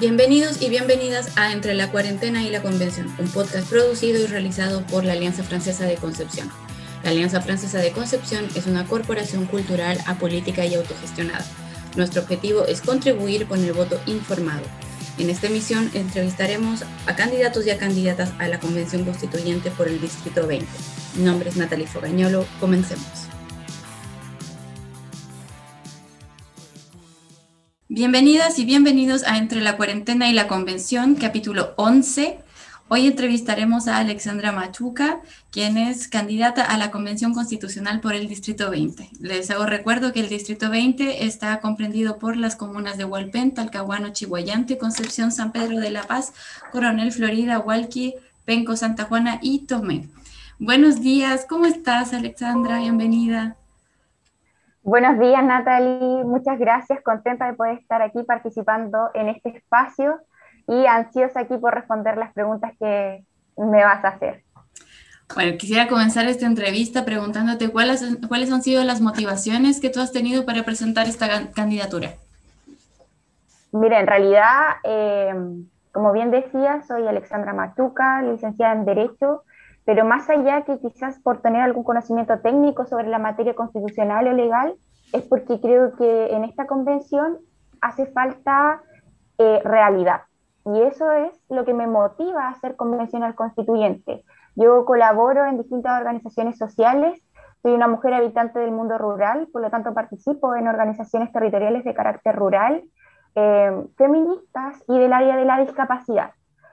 Bienvenidos y bienvenidas a Entre la Cuarentena y la Convención, un podcast producido y realizado por la Alianza Francesa de Concepción. La Alianza Francesa de Concepción es una corporación cultural apolítica y autogestionada. Nuestro objetivo es contribuir con el voto informado. En esta emisión entrevistaremos a candidatos y a candidatas a la Convención Constituyente por el Distrito 20. Mi nombre es Natalie Fogañolo. Comencemos. Bienvenidas y bienvenidos a Entre la Cuarentena y la Convención, capítulo 11. Hoy entrevistaremos a Alexandra Machuca, quien es candidata a la Convención Constitucional por el Distrito 20. Les hago recuerdo que el Distrito 20 está comprendido por las comunas de Hualpén, Talcahuano, Chihuayante, Concepción, San Pedro de la Paz, Coronel, Florida, Hualqui, Penco, Santa Juana y Tomé. Buenos días, ¿cómo estás Alexandra? Bienvenida. Buenos días, Natalie. Muchas gracias. Contenta de poder estar aquí participando en este espacio y ansiosa aquí por responder las preguntas que me vas a hacer. Bueno, quisiera comenzar esta entrevista preguntándote cuáles, cuáles han sido las motivaciones que tú has tenido para presentar esta candidatura. Mira, en realidad, eh, como bien decía, soy Alexandra Matuca, licenciada en Derecho, pero más allá que quizás por tener algún conocimiento técnico sobre la materia constitucional o legal, es porque creo que en esta convención hace falta eh, realidad. Y eso es lo que me motiva a ser convencional constituyente. Yo colaboro en distintas organizaciones sociales, soy una mujer habitante del mundo rural, por lo tanto participo en organizaciones territoriales de carácter rural, eh, feministas y del área de la discapacidad.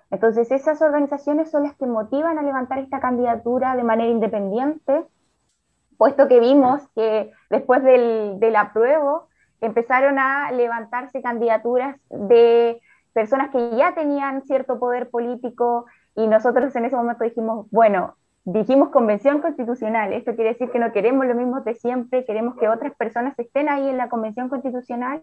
Entonces, esas organizaciones son las que motivan a levantar esta candidatura de manera independiente, puesto que vimos que después del, del apruebo empezaron a levantarse candidaturas de personas que ya tenían cierto poder político y nosotros en ese momento dijimos, bueno, dijimos convención constitucional, esto quiere decir que no queremos lo mismo de siempre, queremos que otras personas estén ahí en la convención constitucional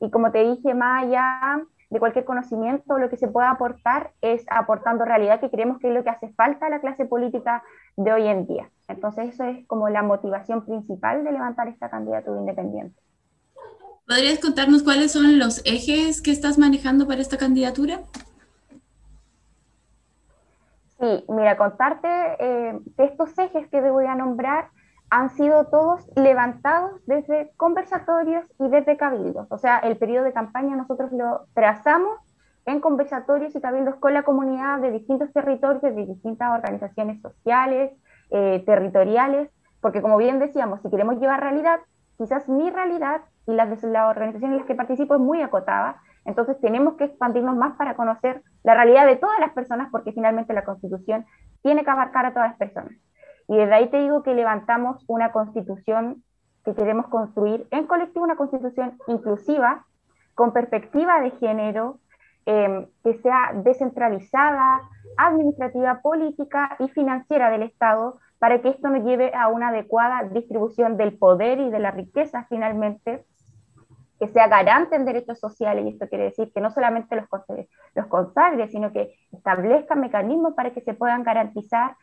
y como te dije, allá de cualquier conocimiento, lo que se pueda aportar es aportando realidad, que creemos que es lo que hace falta a la clase política de hoy en día. Entonces, eso es como la motivación principal de levantar esta candidatura independiente. ¿Podrías contarnos cuáles son los ejes que estás manejando para esta candidatura? Sí, mira, contarte eh, estos ejes que te voy a nombrar han sido todos levantados desde conversatorios y desde cabildos. O sea, el periodo de campaña nosotros lo trazamos en conversatorios y cabildos con la comunidad de distintos territorios, de distintas organizaciones sociales, eh, territoriales, porque como bien decíamos, si queremos llevar realidad, quizás mi realidad y las de las organizaciones en las que participo es muy acotada, entonces tenemos que expandirnos más para conocer la realidad de todas las personas, porque finalmente la constitución tiene que abarcar a todas las personas. Y desde ahí te digo que levantamos una constitución que queremos construir en colectivo, una constitución inclusiva, con perspectiva de género, em, que sea descentralizada, administrativa, política y financiera del Estado, para que esto nos lleve a una adecuada distribución del poder y de la riqueza finalmente, que sea garante en derechos sociales, y esto quiere decir que no solamente los, los consagre, sino que establezca mecanismos para que se puedan garantizar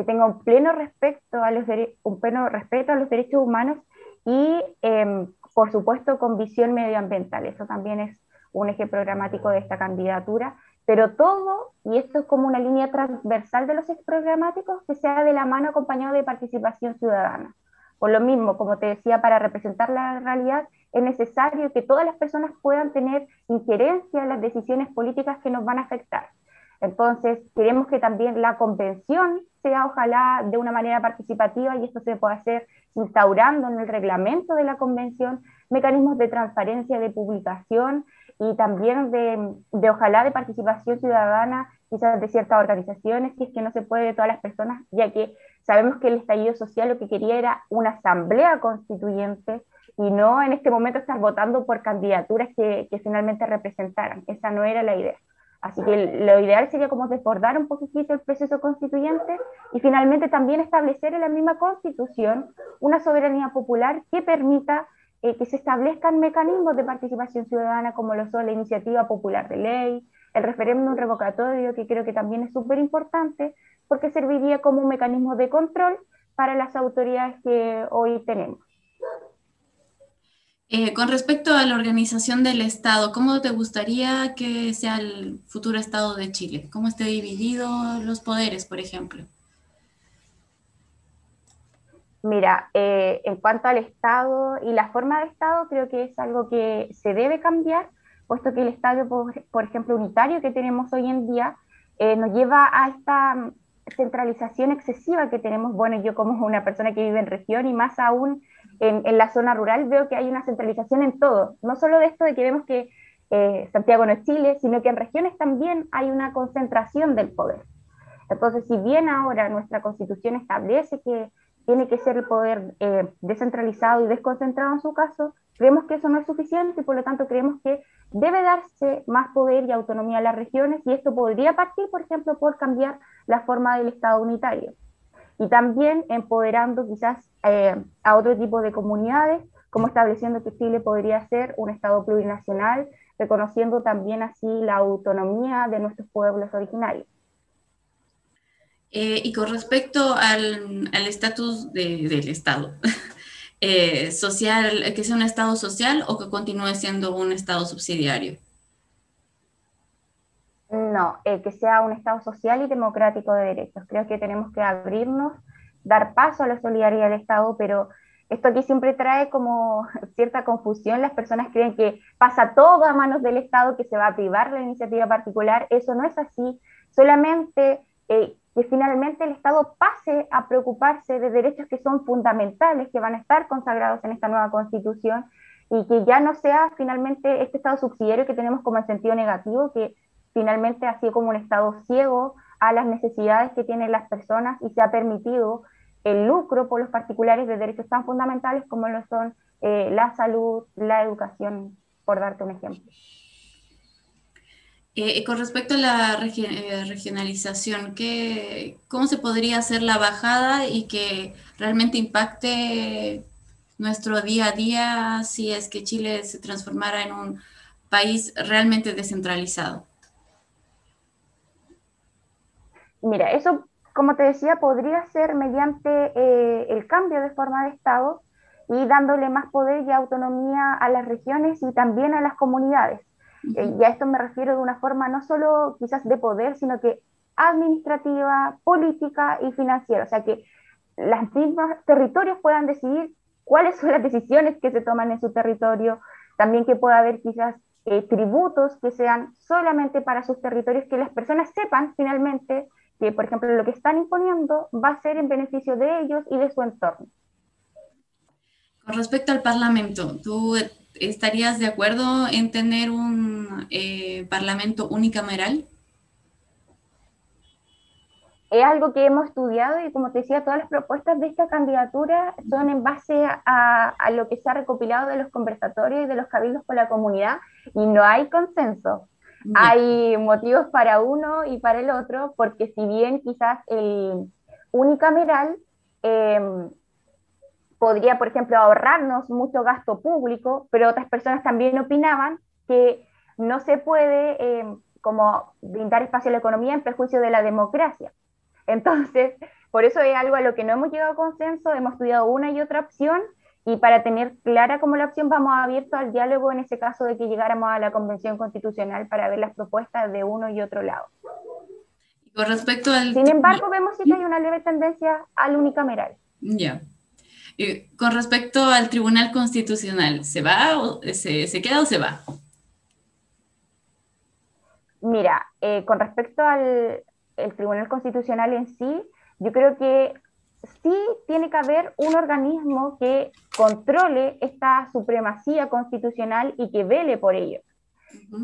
que tenga un pleno, respeto a los un pleno respeto a los derechos humanos y, em, por supuesto, con visión medioambiental. Eso también es un eje programático de esta candidatura, pero todo, y esto es como una línea transversal de los ejes programáticos, que sea de la mano acompañado de participación ciudadana. Por lo mismo, como te decía, para representar la realidad es necesario que todas las personas puedan tener injerencia en las decisiones políticas que nos van a afectar. Entonces, queremos que también la convención sea ojalá de una manera participativa y esto se pueda hacer instaurando en el reglamento de la convención mecanismos de transparencia, de publicación y también de, de ojalá de participación ciudadana, quizás de ciertas organizaciones, si es que no se puede de todas las personas, ya que sabemos que el estallido social lo que quería era una asamblea constituyente y no en este momento estar votando por candidaturas que, que finalmente representaran. Esa no era la idea. Así que lo ideal sería como desbordar un poquitito el proceso constituyente y finalmente también establecer en la misma constitución una soberanía popular que permita eh, que se establezcan mecanismos de participación ciudadana como lo son la iniciativa popular de ley, el referéndum revocatorio, que creo que también es súper importante porque serviría como un mecanismo de control para las autoridades que hoy tenemos. Eh, con respecto a la organización del Estado, ¿cómo te gustaría que sea el futuro Estado de Chile? ¿Cómo esté dividido los poderes, por ejemplo? Mira, eh, en cuanto al Estado y la forma de Estado, creo que es algo que se debe cambiar, puesto que el Estado, por, ejemplo, unitario que tenemos hoy en día, eh, nos lleva a esta centralización excesiva que tenemos. Bueno, yo como una persona que vive en región y más aún en, la zona rural, veo que hay una centralización en todo. No solo de esto de que vemos que eh, Santiago no es Chile, sino que en regiones también hay una concentración del poder. Entonces, si bien ahora nuestra constitución establece que tiene que ser el poder eh, descentralizado y desconcentrado en su caso, creemos que eso no es suficiente y por lo tanto creemos que debe darse más poder y autonomía a las regiones y esto podría partir, por ejemplo, por cambiar la forma del Estado unitario y también empoderando quizás eh, a otro tipo de comunidades, como estableciendo que Chile podría ser un Estado plurinacional, reconociendo también así la autonomía de nuestros pueblos originarios. Eh, y con respecto al estatus del Estado, eh, social, que sea un Estado social o que continúe siendo un Estado subsidiario. No, eh, que sea un Estado social y democrático de derechos. Creo que tenemos que abrirnos, dar paso a la solidaridad del Estado, pero esto aquí siempre trae como cierta confusión. Las personas creen que pasa todo a manos del Estado, que se va a privar la iniciativa particular. Eso no es así. Solamente que finalmente el Estado pase a preocuparse de derechos que son fundamentales, que van a estar consagrados en esta nueva constitución, y que ya no sea finalmente este Estado subsidiario que tenemos como en sentido negativo, que finalmente ha sido como un Estado ciego a las necesidades que tienen las personas y se ha permitido el lucro por los particulares de derechos tan fundamentales como lo son eh, la salud, la educación, por darte un ejemplo. Eh, con respecto a la eh, regionalización, ¿qué, ¿cómo se podría hacer la bajada y que realmente impacte nuestro día a día si es que Chile se transformara en un país realmente descentralizado? Mira, eso, como te decía, podría ser mediante eh, el cambio de forma de Estado y dándole más poder y autonomía a las regiones y también a las comunidades eh, y a esto me refiero de una forma no solo quizás de poder, sino que administrativa, política y financiera. O sea, que los mismos territorios puedan decidir cuáles son las decisiones que se toman en su territorio, también que pueda haber quizás eh, tributos que sean solamente para sus territorios, que las personas sepan finalmente que, por ejemplo, lo que están imponiendo va a ser en beneficio de ellos y de su entorno. Con respecto al Parlamento, ¿tú estarías de acuerdo en tener un eh, Parlamento unicameral? Es algo que hemos estudiado y como te decía, todas las propuestas de esta candidatura son en base a, a lo que se ha recopilado de los conversatorios y de los cabildos con la comunidad y no hay consenso. Hay motivos para uno y para el otro, porque si bien quizás el unicameral eh, podría, por ejemplo, ahorrarnos mucho gasto público, pero otras personas también opinaban que no se puede eh, como brindar espacio a la economía en perjuicio de la democracia. Entonces, por eso es algo a lo que no hemos llegado a consenso, hemos estudiado una y otra opción y para tener clara como la opción vamos abierto al diálogo en ese caso de que llegáramos a la Convención Constitucional para ver las propuestas de uno y otro lado. Con respecto al... Sin embargo, vemos que hay una leve tendencia al unicameral. Ya con respecto al Tribunal Constitucional, ¿se va o se, queda o se va? Mira, eh, con respecto al Tribunal Constitucional en sí, yo creo que sí tiene que haber un organismo que controle esta supremacía constitucional y que vele por ello.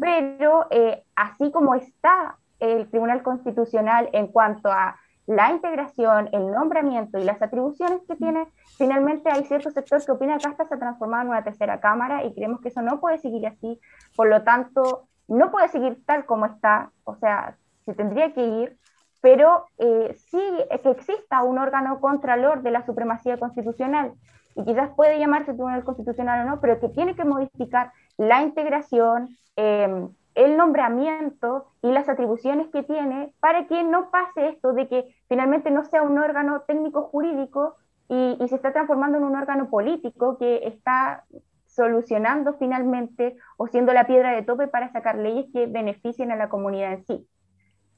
Pero eh, así como está el Tribunal Constitucional en cuanto a la integración, el nombramiento y las atribuciones que tiene, finalmente hay cierto sector que opina que hasta se ha transformado en una tercera cámara y creemos que eso no puede seguir así, por lo tanto, no puede seguir tal como está, o sea, se tendría que ir, pero eh, sí que exista un órgano contralor de la supremacía constitucional, y quizás puede llamarse Tribunal Constitucional o no, pero que tiene que modificar la integración, eh, el nombramiento y las atribuciones que tiene para que no pase esto de que finalmente no sea un órgano técnico jurídico y, se está transformando en un órgano político que está solucionando finalmente o siendo la piedra de tope para sacar leyes que beneficien a la comunidad en sí.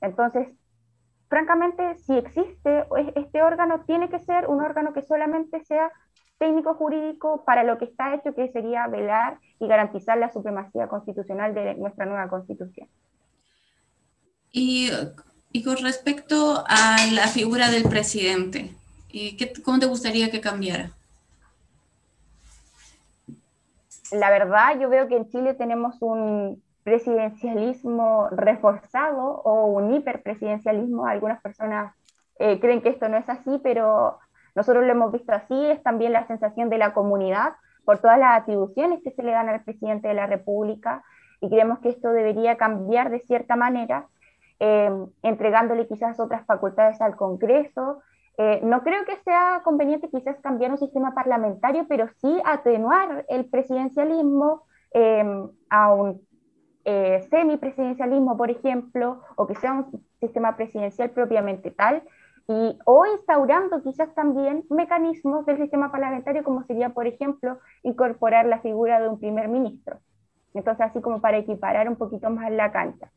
Entonces, francamente, si existe este órgano, tiene que ser un órgano que solamente sea técnico jurídico para lo que está hecho, que sería velar y garantizar la supremacía constitucional de nuestra nueva constitución. Y, y con respecto a la figura del presidente, ¿qué, ¿cómo te gustaría que cambiara? La verdad, yo veo que en Chile tenemos un presidencialismo reforzado o un hiperpresidencialismo. Algunas personas eh, creen que esto no es así, pero nosotros lo hemos visto así. Es también la sensación de la comunidad por todas las atribuciones que se le dan al presidente de la República y creemos que esto debería cambiar de cierta manera, eh, entregándole quizás otras facultades al Congreso. Eh, no creo que sea conveniente quizás cambiar un sistema parlamentario, pero sí atenuar el presidencialismo a un eh, semipresidencialismo, por ejemplo, o que sea un sistema presidencial propiamente tal, y, o instaurando quizás también mecanismos del sistema parlamentario, como sería, por ejemplo, incorporar la figura de un primer ministro. Entonces, así como para equiparar un poquito más la cancha.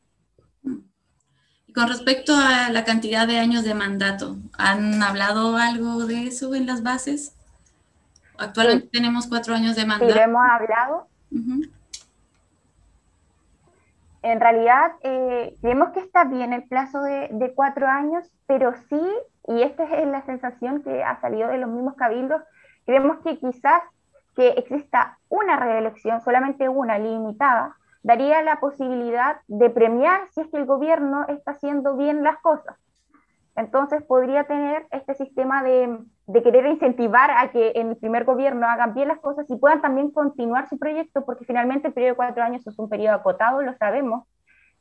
Y con respecto a la cantidad de años de mandato, ¿han hablado algo de eso en las bases? Actualmente tenemos cuatro años de mandato. Sí, hemos hablado. En realidad, eh, creemos que está bien el plazo de, cuatro años, pero sí, y esta es la sensación que ha salido de los mismos cabildos, creemos que quizás que exista una reelección, solamente una limitada, daría la posibilidad de premiar si es que el gobierno está haciendo bien las cosas. Entonces podría tener este sistema de, de, querer incentivar a que en el primer gobierno hagan bien las cosas y puedan también continuar su proyecto, porque finalmente el periodo de cuatro años es un periodo acotado, lo sabemos,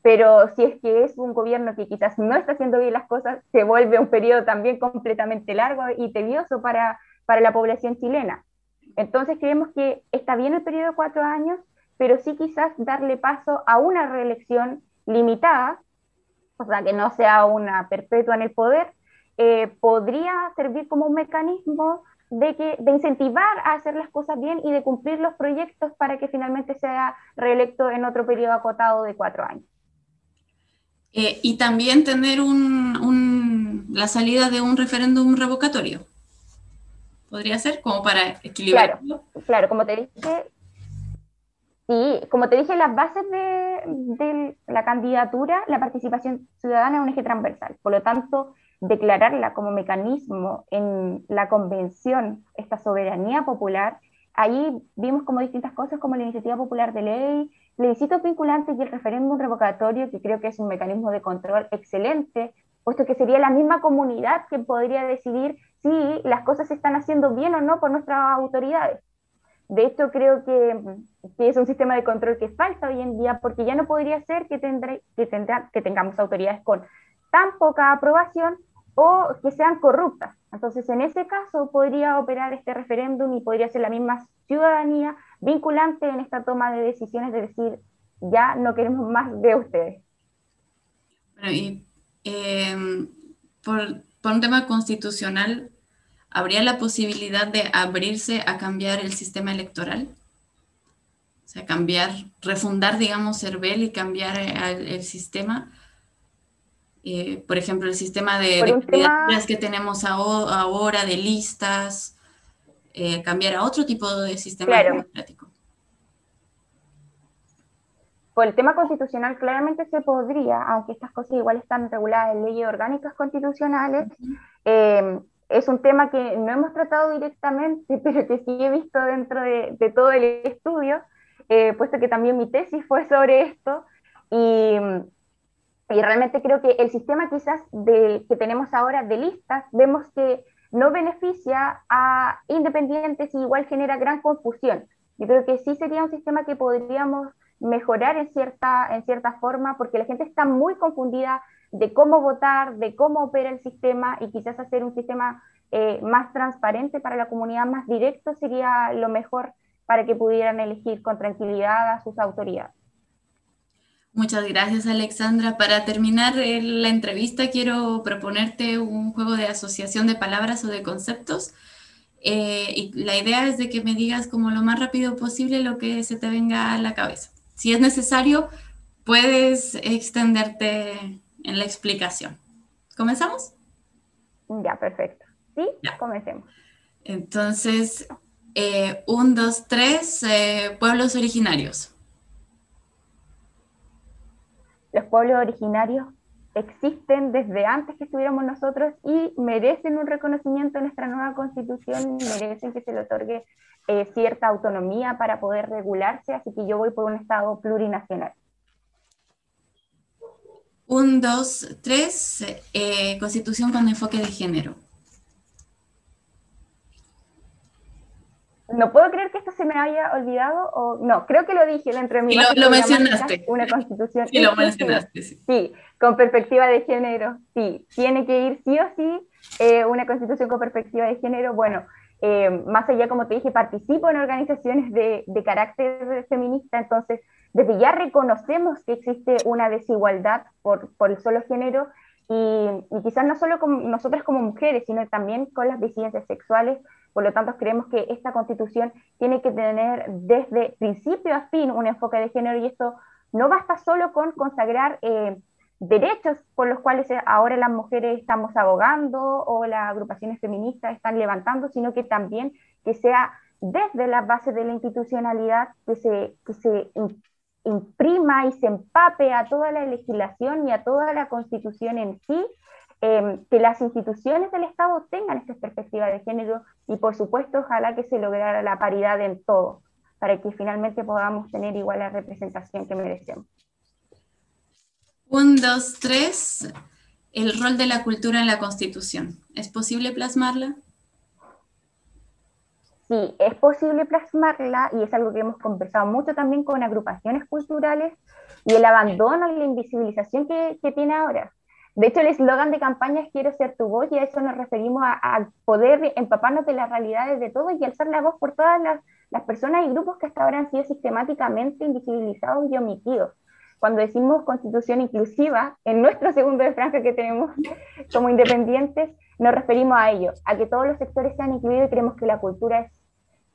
pero si es que es un gobierno que quizás no está haciendo bien las cosas, se vuelve un periodo también completamente largo y tedioso para, para la población chilena. Entonces creemos que está bien el periodo de cuatro años, pero sí quizás darle paso a una reelección limitada o sea, que no sea una perpetua en el poder, eh, podría servir como un mecanismo de, que, de incentivar a hacer las cosas bien y de cumplir los proyectos para que finalmente sea reelecto en otro periodo acotado de cuatro años. Eh, y también tener un, la salida de un referéndum revocatorio. ¿Podría ser como para equilibrarlo? Claro, claro como te dije, Sí, como te dije, las bases de, la candidatura, la participación ciudadana es un eje transversal. Por lo tanto, declararla como mecanismo en la convención, esta soberanía popular, ahí vimos como distintas cosas como la iniciativa popular de ley, plebiscitos vinculantes y el referéndum revocatorio, que creo que es un mecanismo de control excelente, puesto que sería la misma comunidad que podría decidir si las cosas se están haciendo bien o no por nuestras autoridades. De hecho, creo que, es un sistema de control que falta hoy en día, porque ya no podría ser que, tendré, que, tendrá, que tengamos autoridades con tan poca aprobación o que sean corruptas. Entonces, en ese caso, podría operar este referéndum y podría ser la misma ciudadanía vinculante en esta toma de decisiones de decir, ya no queremos más de ustedes. Bueno, y por, por un tema constitucional, ¿habría la posibilidad de abrirse a cambiar el sistema electoral? O sea, cambiar, refundar, digamos, CERVEL y cambiar eh, el, sistema. Eh, por ejemplo, el sistema de, de que tenemos ahora, de listas, eh, cambiar a otro tipo de sistema democrático. Por el tema constitucional, claramente se podría, aunque estas cosas igual están reguladas en leyes orgánicas constitucionales, es un tema que no hemos tratado directamente, pero que sí he visto dentro de, todo el estudio, eh, puesto que también mi tesis fue sobre esto, y, y realmente creo que el sistema quizás que tenemos ahora de listas, vemos que no beneficia a independientes y igual genera gran confusión. Yo creo que sí sería un sistema que podríamos mejorar en cierta, en cierta forma, porque la gente está muy confundida de cómo votar, de cómo opera el sistema y quizás hacer un sistema eh, más transparente para la comunidad, más directo, sería lo mejor para que pudieran elegir con tranquilidad a sus autoridades. Muchas gracias, Alexandra. Para terminar eh, la entrevista, quiero proponerte un juego de asociación de palabras o de conceptos. eh, y la idea es de que me digas como lo más rápido posible lo que se te venga a la cabeza. Si es necesario, puedes extenderte en la explicación. ¿Comenzamos? Ya, perfecto. Sí, ya. comencemos. Entonces, eh, un, dos, tres, eh, pueblos originarios. Los pueblos originarios existen desde antes que estuviéramos nosotros y merecen un reconocimiento en nuestra nueva constitución, merecen que se le otorgue eh, cierta autonomía para poder regularse, así que yo voy por un Estado plurinacional. Un, dos, tres, eh, constitución con enfoque de género. No puedo creer que esto se me haya olvidado, o no, creo que lo dije dentro de mi... lo, lo mencionaste. Una constitución. Sí, lo mencionaste. Sí. sí. con perspectiva de género, sí, tiene que ir sí o sí eh, una constitución con perspectiva de género. Bueno, eh, más allá, como te dije, participo en organizaciones de, de carácter feminista, entonces desde ya reconocemos que existe una desigualdad por, por el solo género y, y quizás no solo con nosotras como mujeres, sino también con las disidencias sexuales por lo tanto, creemos que esta constitución tiene que tener desde principio a fin un enfoque de género y esto no basta solo con consagrar eh, derechos por los cuales ahora las mujeres estamos abogando o las agrupaciones feministas están levantando, sino que también que sea desde las bases de la institucionalidad que se, que se imprima y se empape a toda la legislación y a toda la constitución en sí Em, que las instituciones del Estado tengan esta perspectiva de género y por supuesto ojalá que se lograra la paridad en todo, para que finalmente podamos tener igual la representación que merecemos. Un, dos, tres. El rol de la cultura en la Constitución. ¿Es posible plasmarla? Sí, es posible plasmarla y es algo que hemos conversado mucho también con agrupaciones culturales y el abandono y la invisibilización que, que tiene ahora. De hecho, el eslogan de campaña es Quiero ser tu voz y a eso nos referimos a, poder empaparnos de las realidades de todos y alzar la voz por todas las, las, personas y grupos que hasta ahora han sido sistemáticamente invisibilizados y omitidos. Cuando decimos constitución inclusiva, en nuestro segundo de franja que tenemos como independientes, nos referimos a ello, a que todos los sectores sean incluidos y creemos que la cultura es,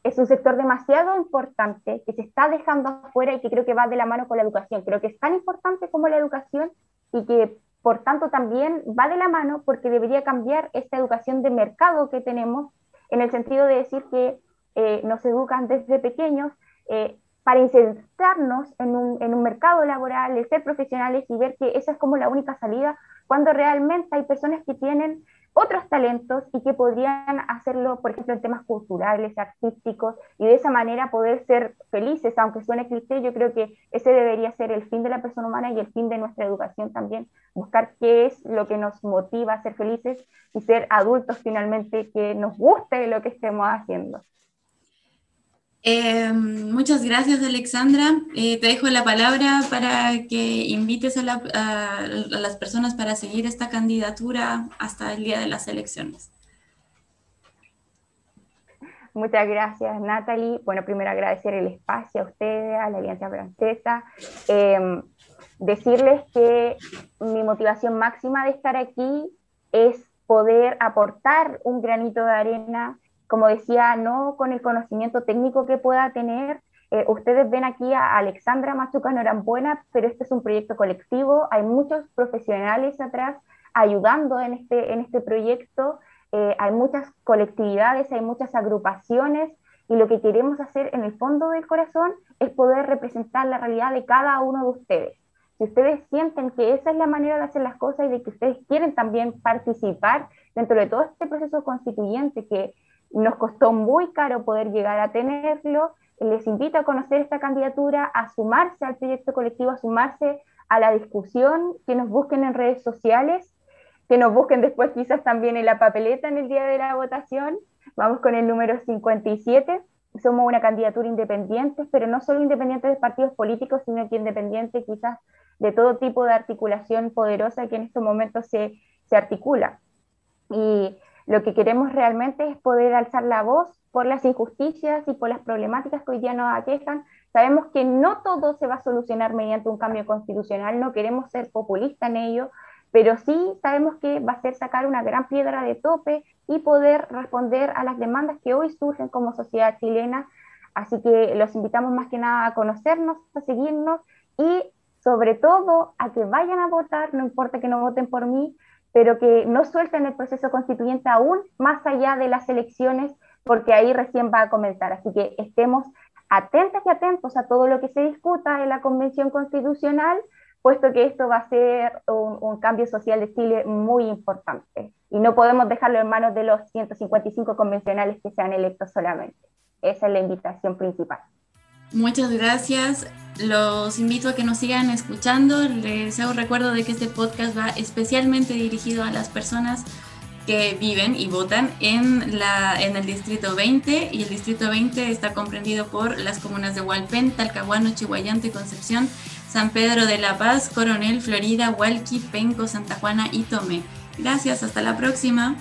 es un sector demasiado importante que se está dejando afuera y que creo que va de la mano con la educación. Creo que es tan importante como la educación y que por tanto, también va de la mano porque debería cambiar esta educación de mercado que tenemos, en el sentido de decir que eh, nos educan desde pequeños eh, para insertarnos en un, mercado laboral, ser profesionales y ver que esa es como la única salida, cuando realmente hay personas que tienen otros talentos y que podrían hacerlo, por ejemplo, en temas culturales, artísticos, y de esa manera poder ser felices, aunque suene cliché, yo creo que ese debería ser el fin de la persona humana y el fin de nuestra educación también, buscar qué es lo que nos motiva a ser felices y ser adultos finalmente que nos guste lo que estemos haciendo. Eh, muchas gracias, Alexandra. Eh, te dejo la palabra para que invites a, las personas para seguir esta candidatura hasta el día de las elecciones. Muchas gracias, Natalie. Bueno, primero agradecer el espacio a ustedes, a la Alianza Francesa. Eh, decirles que mi motivación máxima de estar aquí es poder aportar un granito de arena como decía, no con el conocimiento técnico que pueda tener. Eh, ustedes ven aquí a Alexandra Machuca Norambuena, pero este es un proyecto colectivo, hay muchos profesionales atrás ayudando en este, en este proyecto, eh, hay muchas colectividades, hay muchas agrupaciones y lo que queremos hacer en el fondo del corazón es poder representar la realidad de cada uno de ustedes. Si ustedes sienten que esa es la manera de hacer las cosas y de que ustedes quieren también participar dentro de todo este proceso constituyente que nos costó muy caro poder llegar a tenerlo. Les invito a conocer esta candidatura, a sumarse al proyecto colectivo, a sumarse a la discusión, que nos busquen en redes sociales, que nos busquen después quizás también en la papeleta en el día de la votación. Vamos con el número 57. Somos una candidatura independiente, pero no solo independiente de partidos políticos, sino que independiente quizás de todo tipo de articulación poderosa que en estos momentos se, se articula. Y lo que queremos realmente es poder alzar la voz por las injusticias y por las problemáticas que hoy día nos aquejan. Sabemos que no todo se va a solucionar mediante un cambio constitucional, no queremos ser populistas en ello, pero sí sabemos que va a ser sacar una gran piedra de tope y poder responder a las demandas que hoy surgen como sociedad chilena. Así que los invitamos más que nada a conocernos, a seguirnos y sobre todo a que vayan a votar, no importa que no voten por mí, pero que no suelten el proceso constituyente aún más allá de las elecciones, porque ahí recién va a comenzar. Así que estemos atentas y atentos a todo lo que se discuta en la Convención Constitucional, puesto que esto va a ser un, cambio social de Chile muy importante. Y no podemos dejarlo en manos de los 155 convencionales que sean electos solamente. Esa es la invitación principal. Muchas gracias. Los invito a que nos sigan escuchando. Les hago recuerdo de que este podcast va especialmente dirigido a las personas que viven y votan en, la, en el Distrito 20 y el Distrito 20 está comprendido por las comunas de Hualpén, Talcahuano, Chihuayante, Concepción, San Pedro de la Paz, Coronel, Florida, Hualqui, Penco, Santa Juana y Tomé. Gracias, hasta la próxima.